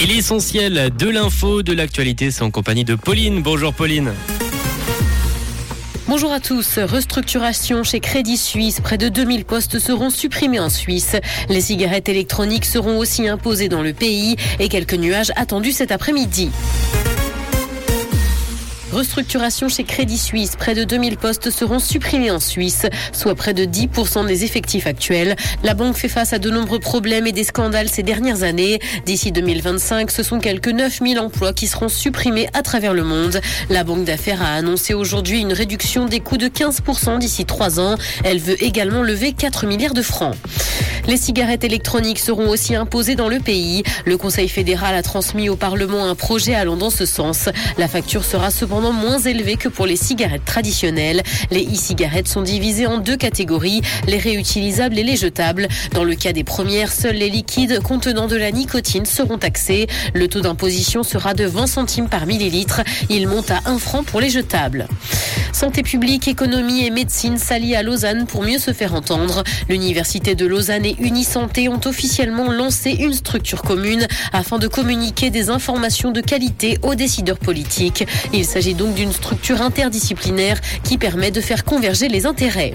Et l'essentiel de l'info, de l'actualité, c'est en compagnie de Pauline. Bonjour Pauline. Bonjour à tous. Restructuration chez Crédit Suisse. Près de 2000 postes seront supprimés en Suisse. Les cigarettes électroniques seront aussi imposées dans le pays et quelques nuages attendus cet après-midi. Restructuration chez Crédit Suisse. Près de 2000 postes seront supprimés en Suisse, soit près de 10% des effectifs actuels. La banque fait face à de nombreux problèmes et des scandales ces dernières années. D'ici 2025, ce sont quelques 9000 emplois qui seront supprimés à travers le monde. La banque d'affaires a annoncé aujourd'hui une réduction des coûts de 15% d'ici 3 ans. Elle veut également lever 4 milliards de francs. Les cigarettes électroniques seront aussi imposées dans le pays. Le Conseil fédéral a transmis au Parlement un projet allant dans ce sens. La facture sera cependant moins élevée que pour les cigarettes traditionnelles. Les e-cigarettes sont divisées en deux catégories, les réutilisables et les jetables. Dans le cas des premières, seuls les liquides contenant de la nicotine seront taxés. Le taux d'imposition sera de 20 centimes par millilitre. Il monte à 1 franc pour les jetables. Santé publique, économie et médecine s'allient à Lausanne pour mieux se faire entendre. L'université de Lausanne et Unisanté ont officiellement lancé une structure commune afin de communiquer des informations de qualité aux décideurs politiques. Il s'agit donc d'une structure interdisciplinaire qui permet de faire converger les intérêts.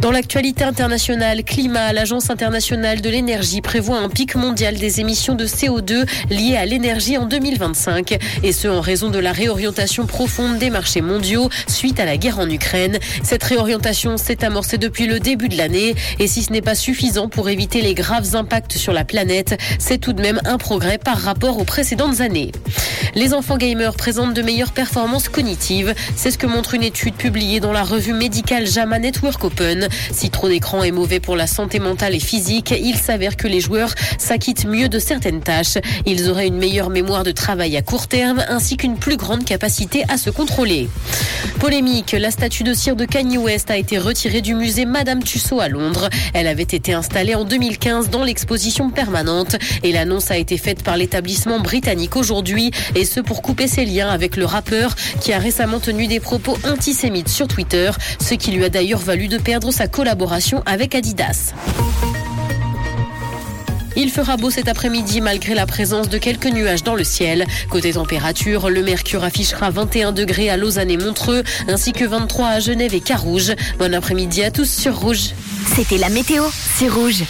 Dans l'actualité internationale, climat, l'Agence internationale de l'énergie prévoit un pic mondial des émissions de CO2 liées à l'énergie en 2025, et ce en raison de la réorientation profonde des marchés mondiaux suite à la guerre en Ukraine. Cette réorientation s'est amorcée depuis le début de l'année, et si ce n'est pas suffisant pour éviter les graves impacts sur la planète, c'est tout de même un progrès par rapport aux précédentes années. Les enfants gamers présentent de meilleures performances cognitives. C'est ce que montre une étude publiée dans la revue médicale JAMA Network Open. Si trop d'écran est mauvais pour la santé mentale et physique, il s'avère que les joueurs s'acquittent mieux de certaines tâches. Ils auraient une meilleure mémoire de travail à court terme ainsi qu'une plus grande capacité à se contrôler. Polémique, la statue de cire de Kanye West a été retirée du musée Madame Tussaud à Londres. Elle avait été installée en 2015 dans l'exposition permanente et l'annonce a été faite par l'établissement britannique aujourd'hui ce pour couper ses liens avec le rappeur qui a récemment tenu des propos antisémites sur Twitter, ce qui lui a d'ailleurs valu de perdre sa collaboration avec Adidas. Il fera beau cet après-midi malgré la présence de quelques nuages dans le ciel. Côté température, le mercure affichera 21 degrés à Lausanne et Montreux, ainsi que 23 à Genève et Carouge. Bon après-midi à tous sur Rouge. C'était la météo, c'est Rouge.